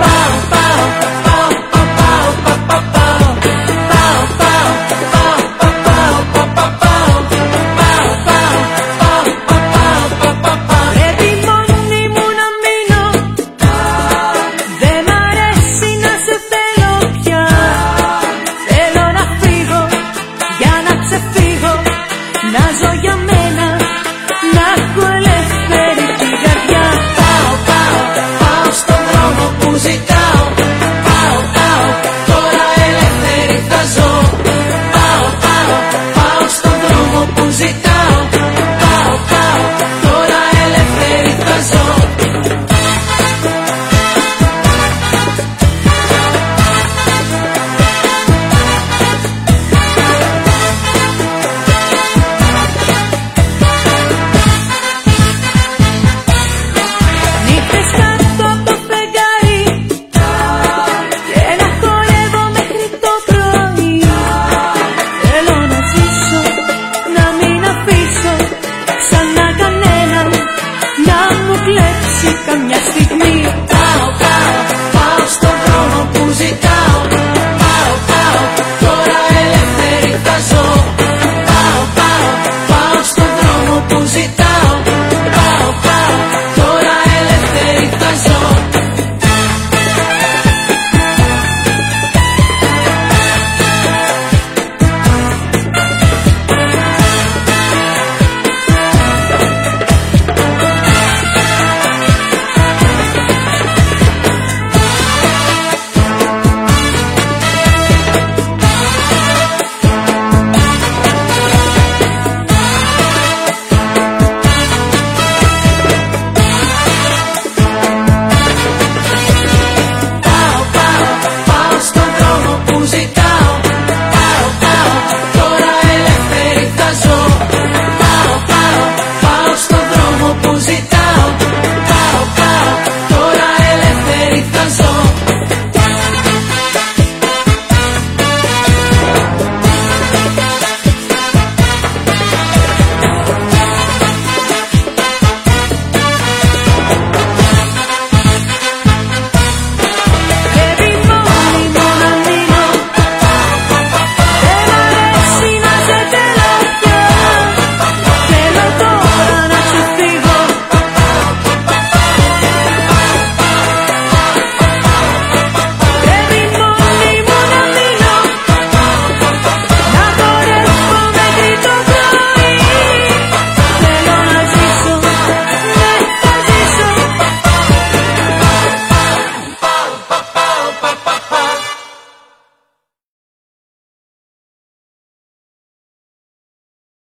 bam.